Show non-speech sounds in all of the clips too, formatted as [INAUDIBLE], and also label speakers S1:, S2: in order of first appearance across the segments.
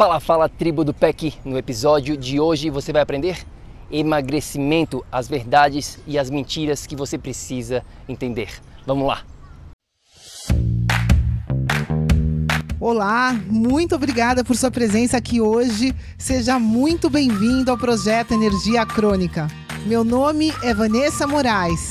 S1: Fala, fala tribo do PEC! No episódio de hoje você vai aprender emagrecimento, as verdades e as mentiras que você precisa entender. Vamos lá!
S2: Olá, muito obrigada por sua presença aqui hoje. Seja muito bem-vindo ao projeto Energia Crônica. Meu nome é Vanessa Moraes.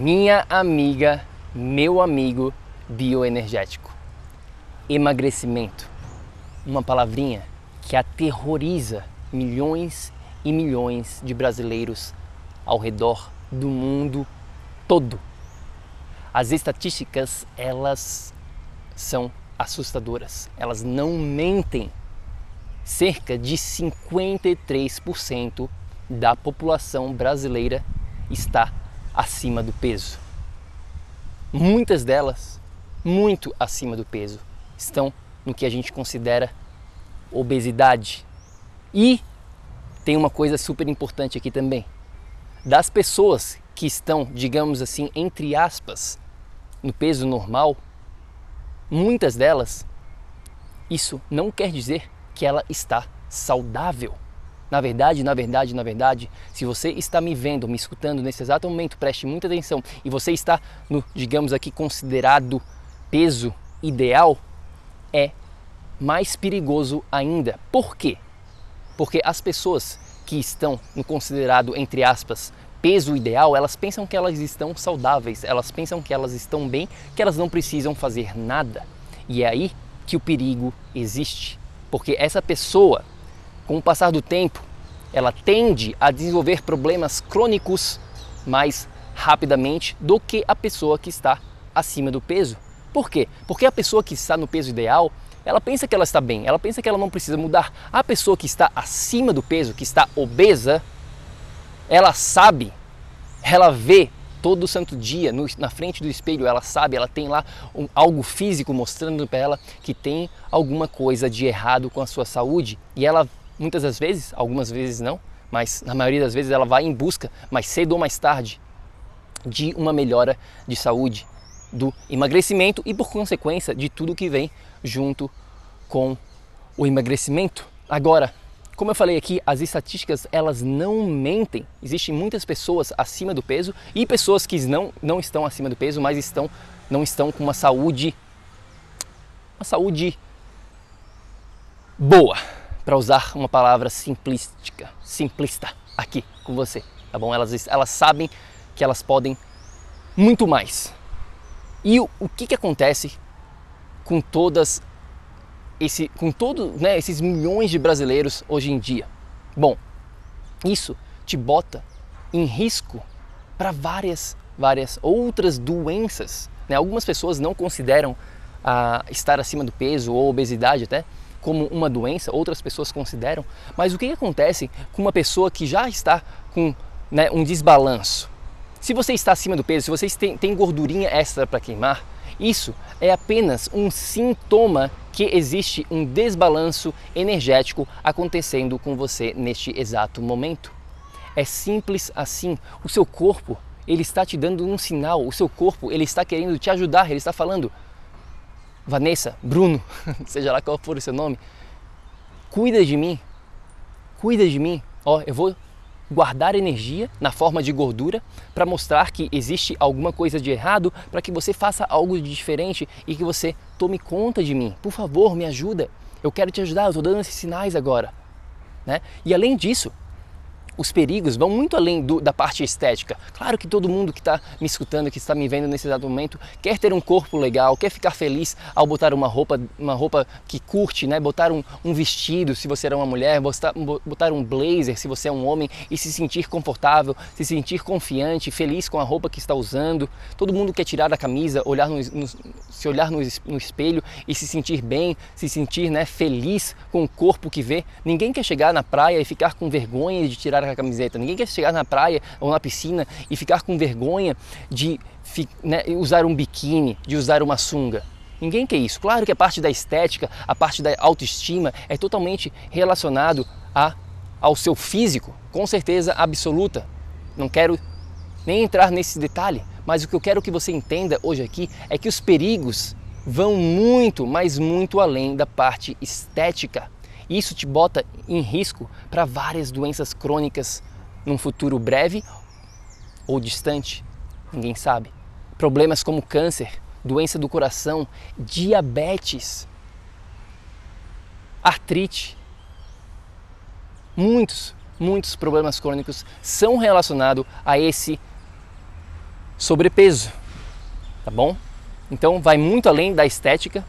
S1: Minha amiga, meu amigo bioenergético. Emagrecimento. Uma palavrinha que aterroriza milhões e milhões de brasileiros ao redor do mundo todo. As estatísticas, elas são assustadoras. Elas não mentem. Cerca de 53% da população brasileira está acima do peso. Muitas delas, muito acima do peso, estão no que a gente considera obesidade. E tem uma coisa super importante aqui também. Das pessoas que estão, digamos assim, entre aspas, no peso normal, muitas delas, isso não quer dizer que ela está saudável. Na verdade, na verdade, na verdade, se você está me vendo, me escutando nesse exato momento, preste muita atenção e você está no, digamos aqui, considerado peso ideal, é mais perigoso ainda. Por quê? Porque as pessoas que estão no considerado, entre aspas, peso ideal, elas pensam que elas estão saudáveis, elas pensam que elas estão bem, que elas não precisam fazer nada. E é aí que o perigo existe. Porque essa pessoa com o passar do tempo, ela tende a desenvolver problemas crônicos mais rapidamente do que a pessoa que está acima do peso. Por quê? Porque a pessoa que está no peso ideal, ela pensa que ela está bem, ela pensa que ela não precisa mudar. A pessoa que está acima do peso, que está obesa, ela sabe, ela vê todo santo dia no, na frente do espelho, ela sabe, ela tem lá um, algo físico mostrando para ela que tem alguma coisa de errado com a sua saúde e ela muitas das vezes, algumas vezes não, mas na maioria das vezes ela vai em busca, mais cedo ou mais tarde, de uma melhora de saúde, do emagrecimento e por consequência de tudo que vem junto com o emagrecimento. Agora, como eu falei aqui, as estatísticas elas não mentem. Existem muitas pessoas acima do peso e pessoas que não, não estão acima do peso, mas estão não estão com uma saúde uma saúde boa para usar uma palavra simplística, simplista aqui com você, tá bom? Elas, elas sabem que elas podem muito mais. E o, o que, que acontece com todas esse, com todo, né, esses milhões de brasileiros hoje em dia? Bom, isso te bota em risco para várias, várias outras doenças. Né? Algumas pessoas não consideram ah, estar acima do peso ou obesidade até como uma doença, outras pessoas consideram, mas o que acontece com uma pessoa que já está com né, um desbalanço? Se você está acima do peso, se você tem, tem gordurinha extra para queimar, isso é apenas um sintoma que existe um desbalanço energético acontecendo com você neste exato momento. É simples assim. O seu corpo, ele está te dando um sinal, o seu corpo, ele está querendo te ajudar, ele está falando: Vanessa, Bruno, [LAUGHS] seja lá qual for o seu nome, cuida de mim, cuida de mim. Ó, eu vou guardar energia na forma de gordura para mostrar que existe alguma coisa de errado, para que você faça algo de diferente e que você tome conta de mim. Por favor, me ajuda. Eu quero te ajudar, eu estou dando esses sinais agora. Né? E além disso, os perigos vão muito além do, da parte estética. Claro que todo mundo que está me escutando, que está me vendo nesse exato momento, quer ter um corpo legal, quer ficar feliz ao botar uma roupa, uma roupa que curte, né? botar um, um vestido se você é uma mulher, botar, botar um blazer se você é um homem e se sentir confortável, se sentir confiante, feliz com a roupa que está usando. Todo mundo quer tirar a camisa, olhar no, no, se olhar no, no espelho e se sentir bem, se sentir né, feliz com o corpo que vê. Ninguém quer chegar na praia e ficar com vergonha de tirar a a camiseta. Ninguém quer chegar na praia ou na piscina e ficar com vergonha de né, usar um biquíni, de usar uma sunga. Ninguém quer isso. Claro que a parte da estética, a parte da autoestima é totalmente relacionado a, ao seu físico, com certeza absoluta. Não quero nem entrar nesse detalhe, mas o que eu quero que você entenda hoje aqui é que os perigos vão muito, mas muito além da parte estética. Isso te bota em risco para várias doenças crônicas num futuro breve ou distante, ninguém sabe. Problemas como câncer, doença do coração, diabetes, artrite. Muitos, muitos problemas crônicos são relacionados a esse sobrepeso, tá bom? Então vai muito além da estética,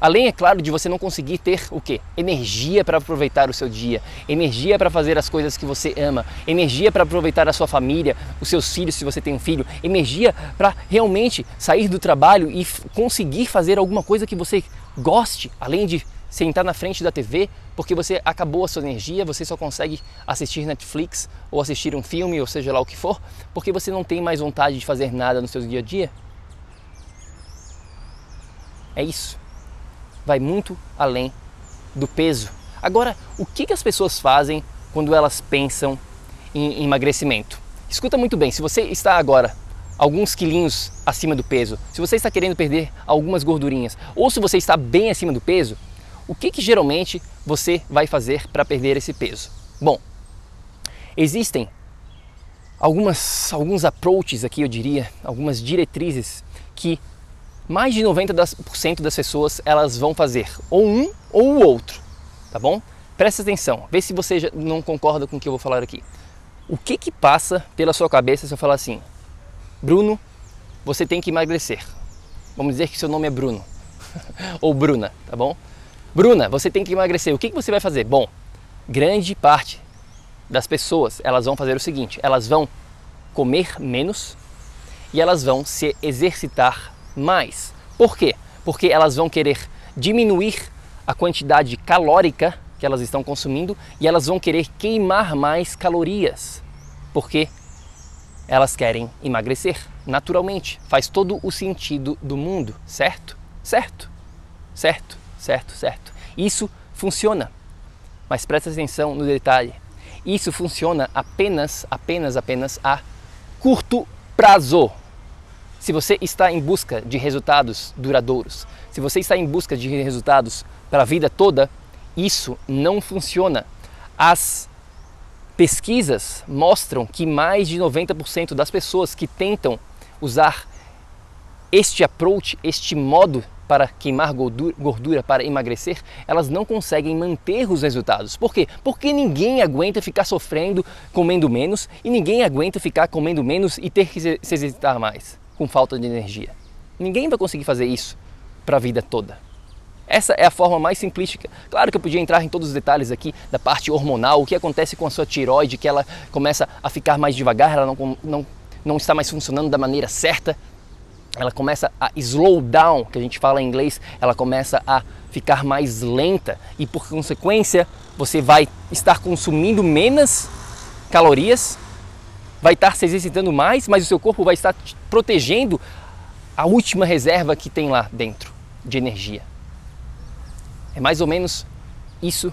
S1: Além, é claro, de você não conseguir ter o quê? Energia para aproveitar o seu dia, energia para fazer as coisas que você ama, energia para aproveitar a sua família, os seus filhos, se você tem um filho, energia para realmente sair do trabalho e conseguir fazer alguma coisa que você goste, além de sentar na frente da TV, porque você acabou a sua energia, você só consegue assistir Netflix ou assistir um filme, ou seja lá o que for, porque você não tem mais vontade de fazer nada no seu dia a dia. É isso vai muito além do peso. Agora, o que, que as pessoas fazem quando elas pensam em emagrecimento? Escuta muito bem, se você está agora alguns quilinhos acima do peso, se você está querendo perder algumas gordurinhas, ou se você está bem acima do peso, o que, que geralmente você vai fazer para perder esse peso? Bom, existem algumas, alguns approaches aqui, eu diria, algumas diretrizes que mais de 90% das pessoas elas vão fazer ou um ou o outro, tá bom? Presta atenção, vê se você não concorda com o que eu vou falar aqui. O que que passa pela sua cabeça se eu falar assim, Bruno, você tem que emagrecer. Vamos dizer que seu nome é Bruno [LAUGHS] ou Bruna, tá bom? Bruna, você tem que emagrecer. O que que você vai fazer? Bom, grande parte das pessoas elas vão fazer o seguinte: elas vão comer menos e elas vão se exercitar mais. Por quê? Porque elas vão querer diminuir a quantidade calórica que elas estão consumindo e elas vão querer queimar mais calorias. Porque elas querem emagrecer naturalmente. Faz todo o sentido do mundo, certo? Certo? Certo, certo, certo. Isso funciona. Mas presta atenção no detalhe. Isso funciona apenas, apenas, apenas a curto prazo. Se você está em busca de resultados duradouros, se você está em busca de resultados para a vida toda, isso não funciona. As pesquisas mostram que mais de 90% das pessoas que tentam usar este approach, este modo para queimar gordura, para emagrecer, elas não conseguem manter os resultados. Por quê? Porque ninguém aguenta ficar sofrendo comendo menos e ninguém aguenta ficar comendo menos e ter que se exercitar mais com falta de energia. Ninguém vai conseguir fazer isso para a vida toda. Essa é a forma mais simplística. Claro que eu podia entrar em todos os detalhes aqui da parte hormonal, o que acontece com a sua tiroide, que ela começa a ficar mais devagar, ela não, não, não está mais funcionando da maneira certa, ela começa a slow down, que a gente fala em inglês, ela começa a ficar mais lenta e por consequência você vai estar consumindo menos calorias vai estar se exercitando mais, mas o seu corpo vai estar protegendo a última reserva que tem lá dentro de energia. É mais ou menos isso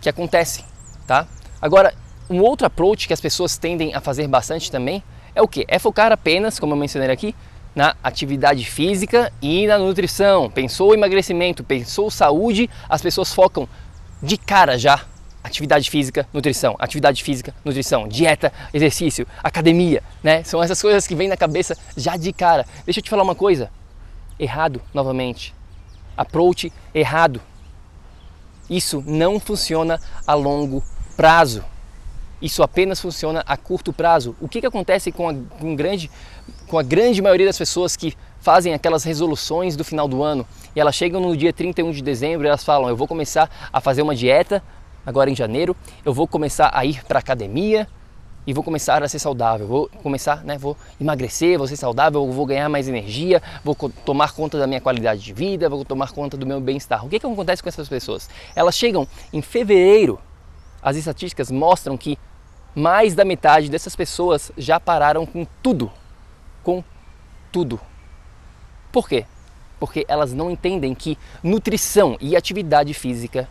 S1: que acontece, tá? Agora, um outro approach que as pessoas tendem a fazer bastante também é o que? É focar apenas, como eu mencionei aqui, na atividade física e na nutrição. Pensou emagrecimento, pensou saúde, as pessoas focam de cara já atividade física, nutrição, atividade física, nutrição, dieta, exercício, academia, né? São essas coisas que vêm na cabeça já de cara. Deixa eu te falar uma coisa. Errado novamente. Approach errado. Isso não funciona a longo prazo. Isso apenas funciona a curto prazo. O que, que acontece com a, com, grande, com a grande maioria das pessoas que fazem aquelas resoluções do final do ano e elas chegam no dia 31 de dezembro e elas falam: Eu vou começar a fazer uma dieta agora em janeiro, eu vou começar a ir para academia e vou começar a ser saudável, vou começar, né, vou emagrecer, vou ser saudável, vou ganhar mais energia, vou tomar conta da minha qualidade de vida, vou tomar conta do meu bem-estar. O que, que acontece com essas pessoas? Elas chegam em fevereiro, as estatísticas mostram que mais da metade dessas pessoas já pararam com tudo, com tudo. Por quê? Porque elas não entendem que nutrição e atividade física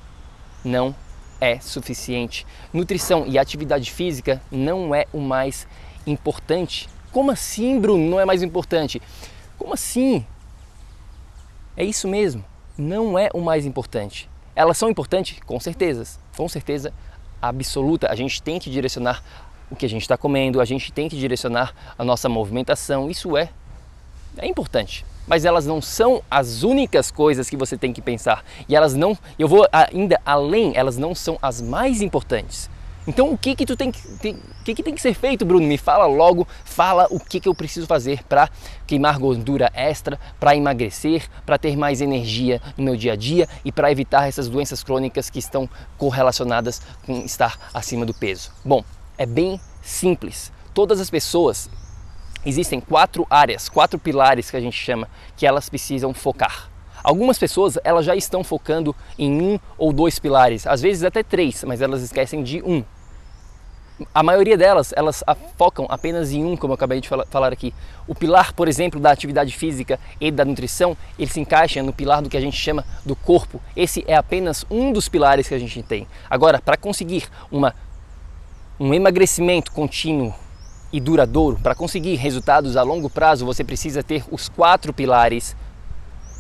S1: não é suficiente. Nutrição e atividade física não é o mais importante. Como assim, Bruno? Não é mais importante? Como assim? É isso mesmo. Não é o mais importante. Elas são importantes? Com certeza. Com certeza absoluta. A gente tem que direcionar o que a gente está comendo, a gente tem que direcionar a nossa movimentação. Isso é, é importante mas elas não são as únicas coisas que você tem que pensar. E elas não, eu vou ainda além, elas não são as mais importantes. Então o que que tu tem que, tem, que, que tem que ser feito, Bruno? Me fala logo, fala o que que eu preciso fazer para queimar gordura extra, para emagrecer, para ter mais energia no meu dia a dia e para evitar essas doenças crônicas que estão correlacionadas com estar acima do peso. Bom, é bem simples. Todas as pessoas existem quatro áreas, quatro pilares que a gente chama, que elas precisam focar. Algumas pessoas elas já estão focando em um ou dois pilares, às vezes até três, mas elas esquecem de um. A maioria delas, elas focam apenas em um, como eu acabei de falar aqui. O pilar, por exemplo, da atividade física e da nutrição, ele se encaixa no pilar do que a gente chama do corpo. Esse é apenas um dos pilares que a gente tem. Agora, para conseguir uma, um emagrecimento contínuo e duradouro, para conseguir resultados a longo prazo, você precisa ter os quatro pilares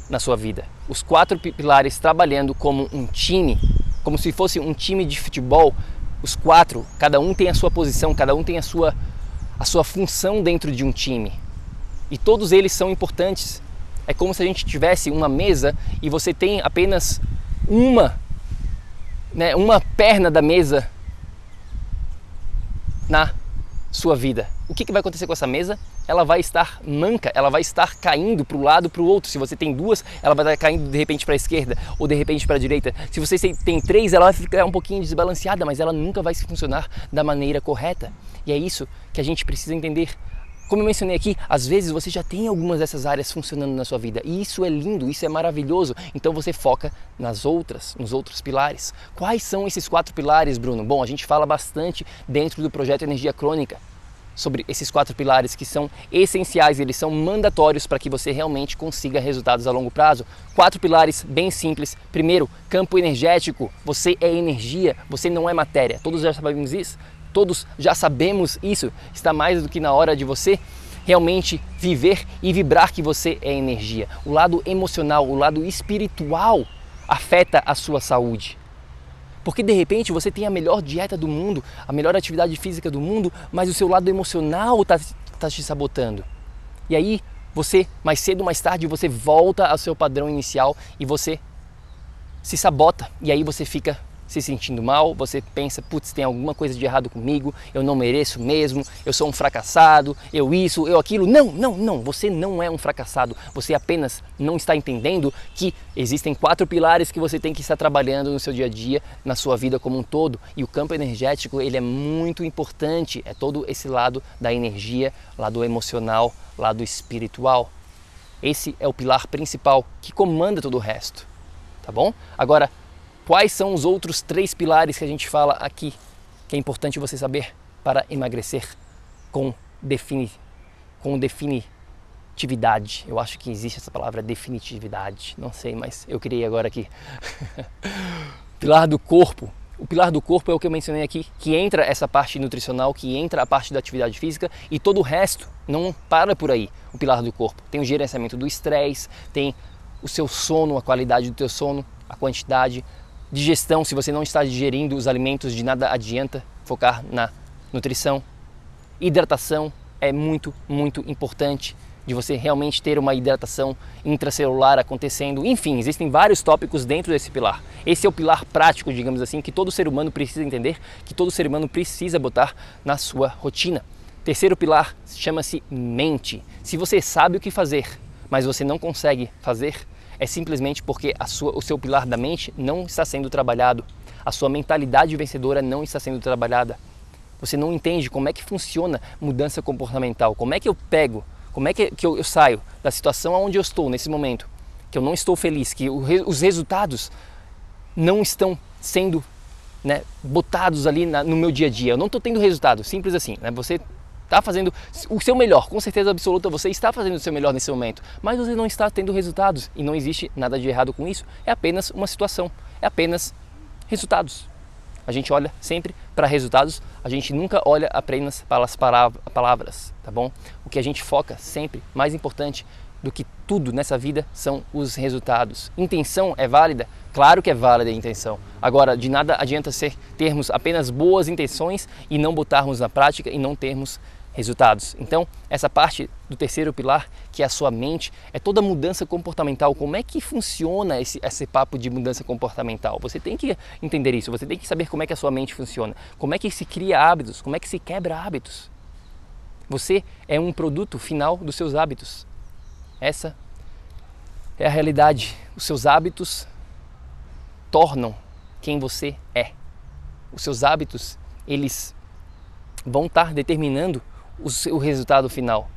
S1: na sua vida. Os quatro pilares trabalhando como um time, como se fosse um time de futebol. Os quatro, cada um tem a sua posição, cada um tem a sua, a sua função dentro de um time. E todos eles são importantes. É como se a gente tivesse uma mesa e você tem apenas uma, né, uma perna da mesa na sua vida. O que, que vai acontecer com essa mesa? Ela vai estar manca, ela vai estar caindo para o lado, para o outro. Se você tem duas, ela vai estar caindo de repente para a esquerda ou de repente para a direita. Se você tem três, ela vai ficar um pouquinho desbalanceada, mas ela nunca vai funcionar da maneira correta. E é isso que a gente precisa entender. Como eu mencionei aqui, às vezes você já tem algumas dessas áreas funcionando na sua vida e isso é lindo, isso é maravilhoso. Então você foca nas outras, nos outros pilares. Quais são esses quatro pilares, Bruno? Bom, a gente fala bastante dentro do projeto Energia Crônica sobre esses quatro pilares que são essenciais, eles são mandatórios para que você realmente consiga resultados a longo prazo. Quatro pilares bem simples. Primeiro, campo energético. Você é energia, você não é matéria. Todos já sabemos isso. Todos já sabemos isso. Está mais do que na hora de você realmente viver e vibrar que você é energia. O lado emocional, o lado espiritual afeta a sua saúde. Porque de repente você tem a melhor dieta do mundo, a melhor atividade física do mundo, mas o seu lado emocional está tá te sabotando. E aí você, mais cedo ou mais tarde, você volta ao seu padrão inicial e você se sabota. E aí você fica se sentindo mal, você pensa, putz, tem alguma coisa de errado comigo, eu não mereço mesmo, eu sou um fracassado, eu isso, eu aquilo. Não, não, não, você não é um fracassado. Você apenas não está entendendo que existem quatro pilares que você tem que estar trabalhando no seu dia a dia, na sua vida como um todo. E o campo energético, ele é muito importante, é todo esse lado da energia, lado emocional, lado espiritual. Esse é o pilar principal que comanda todo o resto, tá bom? Agora, Quais são os outros três pilares que a gente fala aqui que é importante você saber para emagrecer com, defini, com definitividade? Eu acho que existe essa palavra definitividade, não sei, mas eu criei agora aqui. [LAUGHS] pilar do corpo. O pilar do corpo é o que eu mencionei aqui, que entra essa parte nutricional, que entra a parte da atividade física e todo o resto não para por aí. O pilar do corpo tem o gerenciamento do estresse, tem o seu sono, a qualidade do teu sono, a quantidade, digestão, se você não está digerindo os alimentos, de nada adianta focar na nutrição. Hidratação é muito, muito importante de você realmente ter uma hidratação intracelular acontecendo. Enfim, existem vários tópicos dentro desse pilar. Esse é o pilar prático, digamos assim, que todo ser humano precisa entender, que todo ser humano precisa botar na sua rotina. Terceiro pilar chama-se mente. Se você sabe o que fazer, mas você não consegue fazer, é simplesmente porque sua, o seu pilar da mente não está sendo trabalhado, a sua mentalidade vencedora não está sendo trabalhada. Você não entende como é que funciona mudança comportamental, como é que eu pego, como é que, que eu, eu saio da situação onde eu estou nesse momento, que eu não estou feliz, que o, os resultados não estão sendo né, botados ali na, no meu dia a dia. Eu não estou tendo resultado, simples assim. Né? Você está fazendo o seu melhor, com certeza absoluta você está fazendo o seu melhor nesse momento, mas você não está tendo resultados e não existe nada de errado com isso, é apenas uma situação, é apenas resultados. A gente olha sempre para resultados, a gente nunca olha apenas para as palavras, tá bom? O que a gente foca sempre, mais importante do que tudo nessa vida, são os resultados. Intenção é válida? Claro que é válida a intenção. Agora, de nada adianta ser, termos apenas boas intenções e não botarmos na prática e não termos resultados. Então, essa parte do terceiro pilar, que é a sua mente, é toda mudança comportamental. Como é que funciona esse, esse papo de mudança comportamental? Você tem que entender isso, você tem que saber como é que a sua mente funciona, como é que se cria hábitos, como é que se quebra hábitos. Você é um produto final dos seus hábitos. Essa é a realidade. Os seus hábitos tornam quem você é. Os seus hábitos, eles vão estar determinando o, seu, resultado final,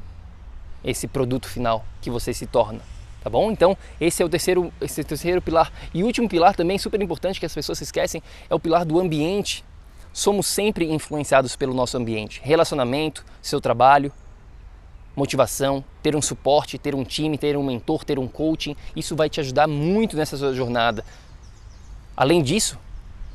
S1: esse produto final que você se torna. Tá bom? Então, esse é o terceiro, esse é o terceiro pilar. E o último pilar também, super importante, que as pessoas se esquecem, é o pilar do ambiente. Somos sempre influenciados pelo nosso ambiente. Relacionamento, seu trabalho, motivação, ter um suporte, ter um time, ter um mentor, ter um coaching, isso vai te ajudar muito nessa sua jornada. Além disso,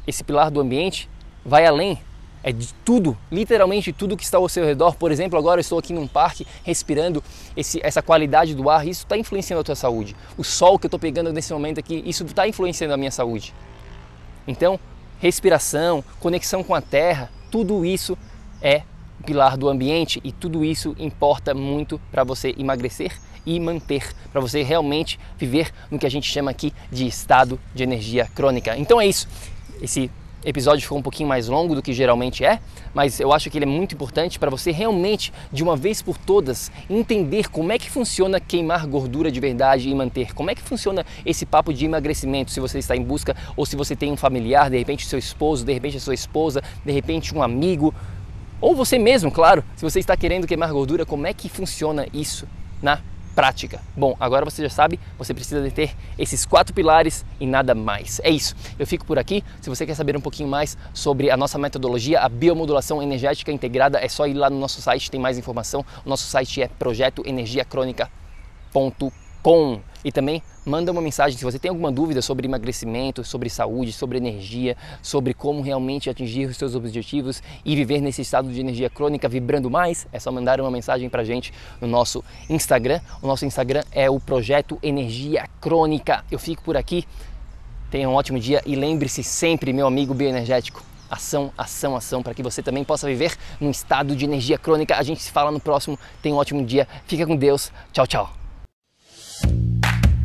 S1: esse pilar do ambiente vai além é de tudo, literalmente tudo que está ao seu redor. Por exemplo, agora eu estou aqui num parque respirando esse, essa qualidade do ar, isso está influenciando a tua saúde. O sol que eu estou pegando nesse momento aqui, isso está influenciando a minha saúde. Então, respiração, conexão com a terra, tudo isso é pilar do ambiente e tudo isso importa muito para você emagrecer e manter, para você realmente viver no que a gente chama aqui de estado de energia crônica. Então é isso. Esse episódio ficou um pouquinho mais longo do que geralmente é, mas eu acho que ele é muito importante para você realmente, de uma vez por todas, entender como é que funciona queimar gordura de verdade e manter. Como é que funciona esse papo de emagrecimento, se você está em busca ou se você tem um familiar, de repente seu esposo, de repente a sua esposa, de repente um amigo, ou você mesmo, claro, se você está querendo queimar gordura, como é que funciona isso na prática. Bom, agora você já sabe, você precisa de ter esses quatro pilares e nada mais. É isso. Eu fico por aqui. Se você quer saber um pouquinho mais sobre a nossa metodologia, a biomodulação energética integrada, é só ir lá no nosso site, tem mais informação. O nosso site é projetoenergiacronica.com. E também manda uma mensagem se você tem alguma dúvida sobre emagrecimento, sobre saúde, sobre energia, sobre como realmente atingir os seus objetivos e viver nesse estado de energia crônica vibrando mais, é só mandar uma mensagem pra gente no nosso Instagram. O nosso Instagram é o projeto Energia Crônica. Eu fico por aqui. Tenha um ótimo dia e lembre-se sempre, meu amigo bioenergético, ação, ação, ação, para que você também possa viver num estado de energia crônica. A gente se fala no próximo. Tenha um ótimo dia. Fica com Deus. Tchau, tchau.